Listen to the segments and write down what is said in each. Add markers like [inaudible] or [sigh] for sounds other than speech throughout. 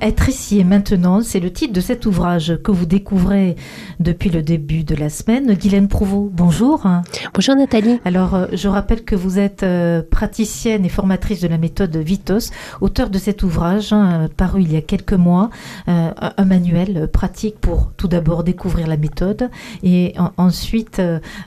Être ici et maintenant, c'est le titre de cet ouvrage que vous découvrez depuis le début de la semaine. Guylaine Prouveau, bonjour. Bonjour Nathalie. Alors, euh, je rappelle que vous êtes euh, praticienne et formatrice de la méthode Vitos, auteur de cet ouvrage hein, paru il y a quelques mois, euh, un manuel pratique pour tout d'abord découvrir la méthode et ensuite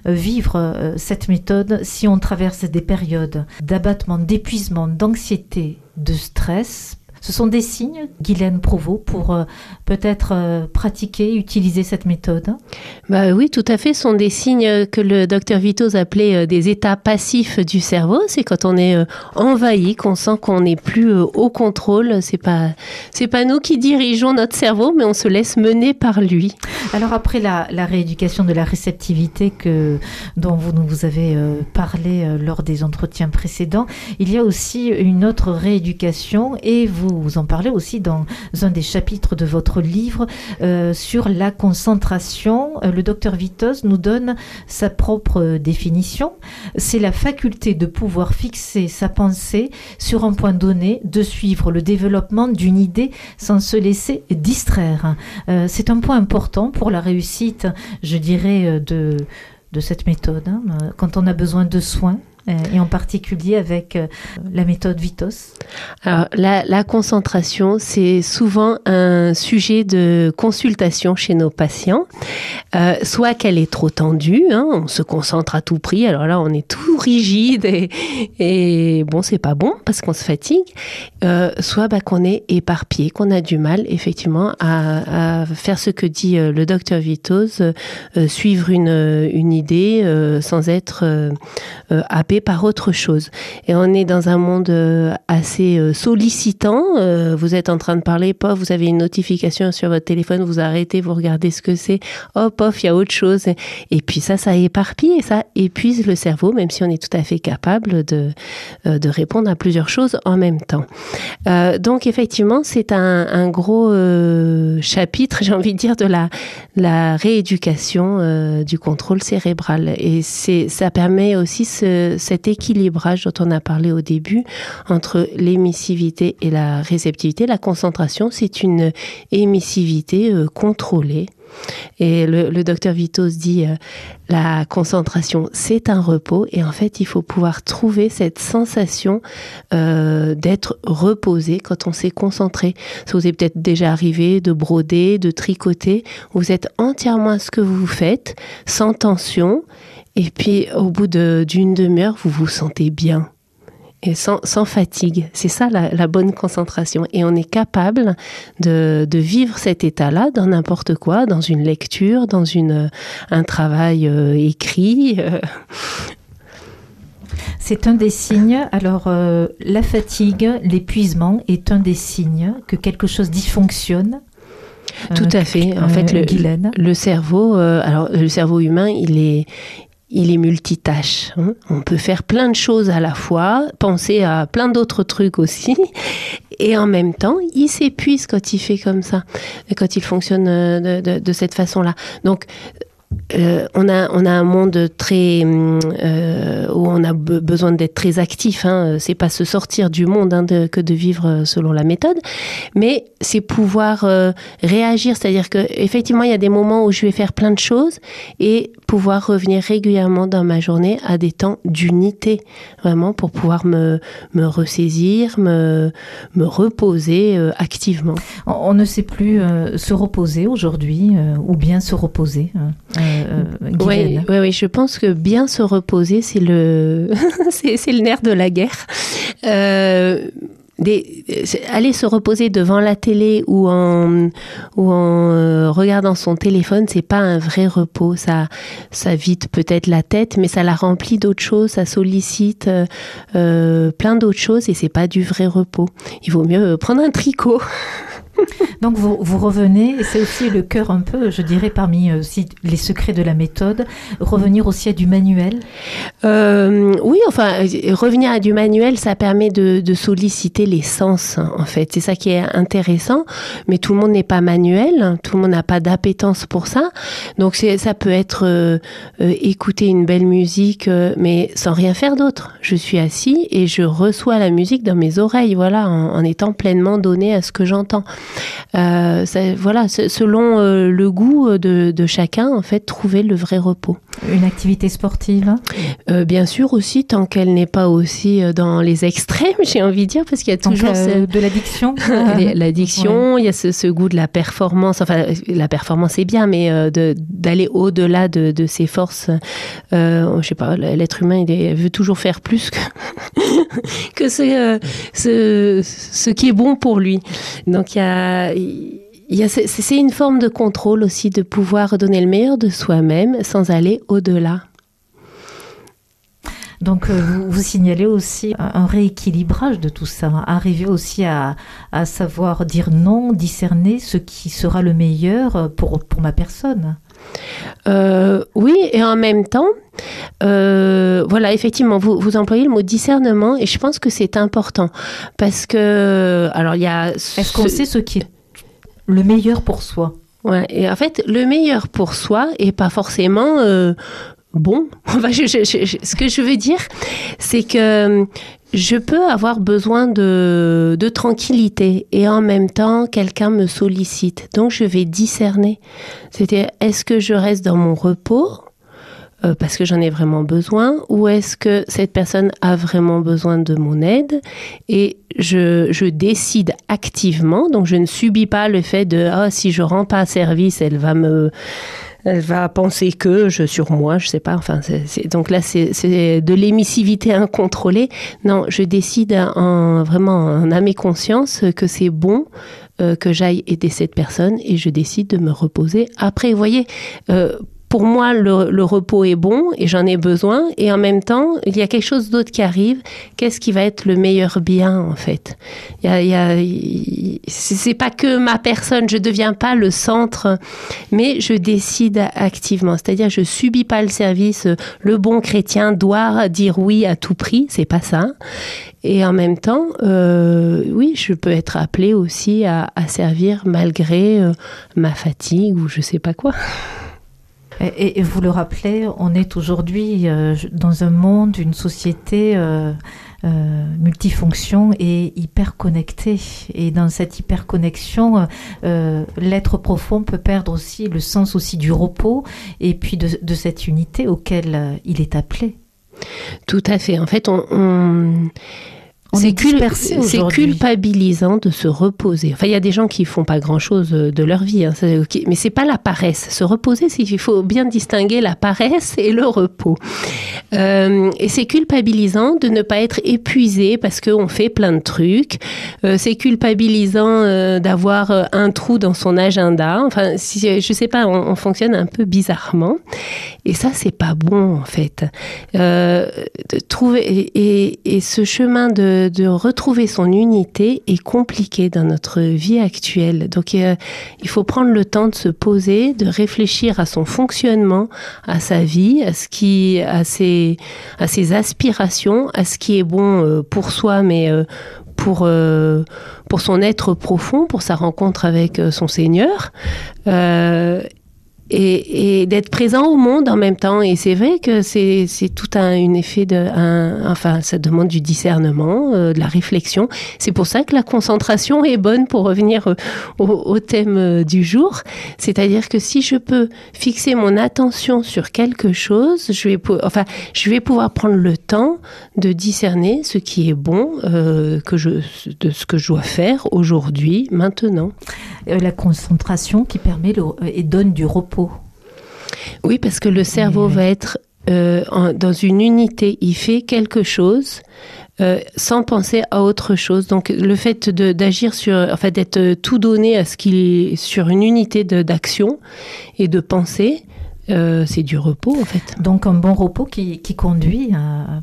vivre cette méthode si on traverse des périodes d'abattement, d'épuisement, d'anxiété, de stress ce sont des signes, Guylaine Provost, pour euh, peut-être euh, pratiquer, utiliser cette méthode bah Oui, tout à fait. Ce sont des signes que le docteur Vitos appelait euh, des états passifs du cerveau. C'est quand on est envahi, qu'on sent qu'on n'est plus au contrôle. C'est pas, c'est pas nous qui dirigeons notre cerveau, mais on se laisse mener par lui. Alors après la, rééducation de la réceptivité que, dont vous nous avez parlé lors des entretiens précédents, il y a aussi une autre rééducation et vous vous en parlez aussi dans un des chapitres de votre livre euh, sur la concentration. Euh, le docteur Vitos nous donne sa propre définition. C'est la faculté de pouvoir fixer sa pensée sur un point donné, de suivre le développement d'une idée sans se laisser distraire. Euh, c'est un point important pour la réussite, je dirais, de, de cette méthode. Hein, quand on a besoin de soins, et en particulier avec euh, la méthode Vitos. Alors, la, concentration, c'est souvent un sujet de consultation chez nos patients, euh, soit qu'elle est trop tendue, hein, on se concentre à tout prix, alors là on est tout rigide et, et bon c'est pas bon parce qu'on se fatigue, euh, soit bah, qu'on est éparpillé, qu'on a du mal effectivement à, faire ce que dit euh, le docteur Vitos, suivre une, une idée sans être happé par autre chose. Et on est dans un monde euh, assez euh, sollicitant. Euh, vous êtes en train de parler, pof, vous avez une notification sur votre téléphone, vous arrêtez, vous regardez ce que c'est. Oh, pof, il y a autre chose. Et puis ça, ça éparpille et ça épuise le cerveau, même si on est tout à fait capable de, de répondre à plusieurs choses en même temps. donc effectivement, c'est un, gros chapitre, [laughs] j'ai envie de dire, de la, la rééducation du contrôle cérébral. Et ça permet aussi ce, cet équilibrage dont on a parlé au début entre l'émissivité et la réceptivité. La concentration, c'est une émissivité euh, contrôlée. Et le, docteur Vitos dit euh, la concentration, c'est un repos. Et en fait, il faut pouvoir trouver cette sensation euh, d'être reposé quand on s'est concentré. Ça vous est peut-être déjà arrivé de broder, de tricoter. Vous êtes entièrement à ce que vous faites, sans tension. Et puis, au bout d'une demi-heure, vous vous sentez bien et sans, sans fatigue. C'est ça la, la, bonne concentration. Et on est capable de, de vivre cet état-là dans n'importe quoi, dans une lecture, dans une, un travail euh, écrit. Euh. C'est un des signes. Alors, euh, la fatigue, l'épuisement est un des signes que quelque chose dysfonctionne. Tout à fait. En fait, le, le cerveau, alors le cerveau humain, il est, il est multitâche. Hein. On peut faire plein de choses à la fois, penser à plein d'autres trucs aussi, et en même temps, il s'épuise quand il fait comme ça, quand il fonctionne euh, de, cette façon-là. Donc, euh, on, a, on a un monde très euh, où on a besoin d'être très actif. Hein. C'est pas se sortir du monde hein, que de vivre selon la méthode, mais c'est pouvoir réagir. C'est-à-dire que effectivement, il y a des moments où je vais faire plein de choses et pouvoir revenir régulièrement dans ma journée à des temps d'unité, vraiment pour pouvoir me, me ressaisir, me, me reposer euh, activement. On, ne sait plus euh, se reposer aujourd'hui euh, ou bien se reposer. Oui, oui, oui, je pense que bien se reposer, c'est le, [laughs] c'est le nerf de la guerre des, aller se reposer devant la télé ou en, ou en euh, regardant son téléphone, c'est pas un vrai repos. Ça, ça vide peut-être la tête, mais ça la remplit d'autres choses, ça sollicite euh, euh plein d'autres choses et c'est pas du vrai repos. Il vaut mieux prendre un tricot. [laughs] Donc vous, vous revenez, et c'est aussi le cœur un peu, je dirais, parmi euh, aussi les secrets de la méthode, revenir aussi à du manuel? Euh, oui, enfin, euh, revenir à du manuel, ça permet de, solliciter les sens, en fait. C'est ça qui est intéressant. Mais tout le monde n'est pas manuel, tout le monde n'a pas d'appétence pour ça. Donc, ça peut être écouter une belle musique, mais sans rien faire d'autre. Je suis assis et je reçois la musique dans mes oreilles, voilà, en étant pleinement donné à ce que j'entends. Euh, ça- voilà, selon euh, le goût de, de chacun, en fait, trouver le vrai repos. Une activité sportive Euh, bien sûr aussi, tant qu'elle n'est pas aussi euh, dans les extrêmes, [laughs] j'ai envie de dire, parce qu'il y a toujours euh, ce- de l'addiction [laughs] l'addiction, il y a ce, ce goût de la performance. Enfin, la performance est bien, mais euh, d'aller au-delà de, de ses forces. Euh, je sais pas, l'être humain, il est- veut toujours faire plus que, [laughs] que ce, euh, ce, ce qui est bon pour lui. Donc, il y a. a- c'est- une forme de contrôle aussi, de pouvoir donner le meilleur de soi-même sans aller au-delà. Donc euh, vous, signalez aussi un, rééquilibrage de tout ça, arriver aussi à, savoir dire non, discerner ce qui sera le meilleur euh, pour ma personne. Euh, oui, et en même temps, euh, voilà, effectivement, vous, vous employez le mot discernement et je pense que c'est important parce que, alors il y a. Est-ce qu'on sait ce qui est le meilleur pour soi? Ouais, et en fait, le meilleur pour soi est pas forcément euh, bon. [laughs] Enfin, je- je- je- ce que je veux dire, c'est que je peux avoir besoin de, de tranquillité et en même temps, quelqu'un me sollicite. Donc, je vais discerner. C'était est-ce que je reste dans mon repos euh, parce que j'en ai vraiment besoin ou est-ce que cette personne a vraiment besoin de mon aide et je, je décide activement donc je ne subis pas le fait de ah si je rends pas service elle va me elle va penser que je sur moi je sais pas enfin donc là c'est de l'émissivité incontrôlée. Non je décide en vraiment en âme conscience que c'est bon euh, que j'aille aider cette personne et je décide de me reposer après. Vous voyez euh, pour moi, le, repos est bon et j'en ai besoin. Et en même temps, il y a quelque chose d'autre qui arrive. Qu'est-ce qui va être le meilleur bien, en fait? Il y C'est pas que ma personne, je deviens pas le centre, mais je décide activement. C'est-à-dire, je subis pas le service. Le bon chrétien doit dire oui à tout prix. C'est pas ça. Et en même temps, euh, oui, je peux être appelée aussi à, à servir malgré euh, ma fatigue ou je sais pas quoi. Et, vous le rappelez, on est aujourd'hui euh, dans un monde, une société euh, euh, multifonction et hyper connectée. Et dans cette hyperconnexion, euh, l'être profond peut perdre aussi le sens aussi du repos et puis de, cette unité auquel il est appelé. Tout à fait. En fait, On c'est cul- culpabilisant de se reposer. Enfin, il y a des gens qui font pas grand-chose de leur vie, hein, mais c'est pas la paresse. Se reposer, c'est qu'il faut bien distinguer la paresse et le repos. Euh, et c'est culpabilisant de ne pas être épuisé parce qu'on fait plein de trucs. Euh, c'est culpabilisant euh, d'avoir euh, un trou dans son agenda. Enfin, si, je sais pas, on, on fonctionne un peu bizarrement. Et ça, c'est pas bon en fait. Euh, trouver et, et- et ce chemin de, de retrouver son unité est compliqué dans notre vie actuelle. Donc, euh, il faut prendre le temps de se poser, de réfléchir à son fonctionnement, à sa vie, à ce qui, à ses, à ses aspirations, à ce qui est bon euh, pour soi, mais euh, pour pour son être profond, pour sa rencontre avec son Seigneur. Et, d'être présent au monde en même temps. Et c'est vrai que c'est tout un, un effet de, un, enfin, ça demande du discernement, euh, de la réflexion. C'est pour ça que la concentration est bonne pour revenir euh, au, thème euh, du jour. C'est-à-dire que si je peux fixer mon attention sur quelque chose, je vais, enfin, je vais pouvoir prendre le temps de discerner ce qui est bon, que je, de ce que je dois faire aujourd'hui, maintenant. La concentration qui permet et donne du repos. Oui, parce que le cerveau va être euh, en- dans une unité, il fait quelque chose euh, sans penser à autre chose. Donc le fait d'agir sur, en fait, d'être tout donné à ce qu'il sur une unité d'action et de pensée. Euh, c'est du repos en fait. Donc un bon repos qui, qui conduit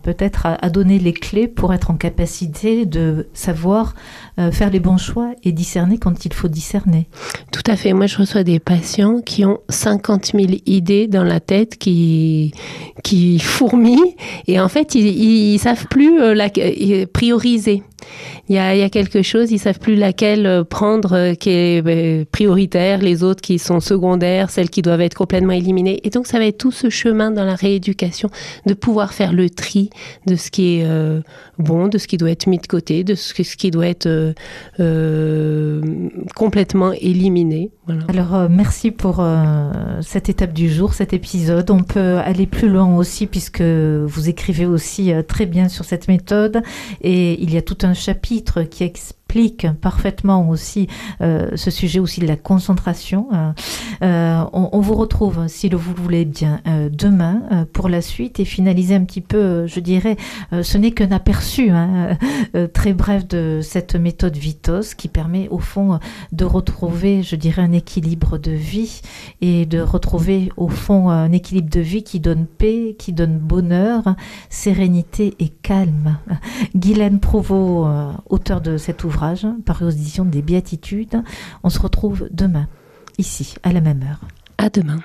peut-être à, donner les clés pour être en capacité de savoir euh, faire les bons choix et discerner quand il faut discerner. Tout à fait. Moi, je reçois des patients qui ont 50 000 idées dans la tête qui, qui fourmillent et en fait, ils, ne savent plus euh, la, prioriser. Il y, a, quelque chose, ils savent plus laquelle prendre qui est prioritaire, les autres qui sont secondaires, celles qui doivent être complètement éliminées et donc, ça va être tout ce chemin dans la rééducation de pouvoir faire le tri de ce qui est euh, bon, de ce qui doit être mis de côté, de ce, qui doit être euh, euh, complètement éliminé. Alors, merci pour cette étape du jour, cet épisode. On peut aller plus loin aussi puisque vous écrivez aussi très bien sur cette méthode et il y a tout un chapitre qui explique parfaitement aussi euh, ce sujet aussi de la concentration. Euh, euh, on, vous retrouve, si vous le voulez bien, demain pour la suite et finaliser un petit peu, je dirais, ce n'est qu'un aperçu hein, très bref de cette méthode Vitos qui permet au fond de retrouver, je dirais, un équilibre de vie et de retrouver au fond un équilibre de vie qui donne paix, qui donne bonheur, sérénité et calme. Guylaine Provost, auteur de cet ouvrage, par aux éditions des Béatitudes. On se retrouve demain, ici, à la même heure. À demain.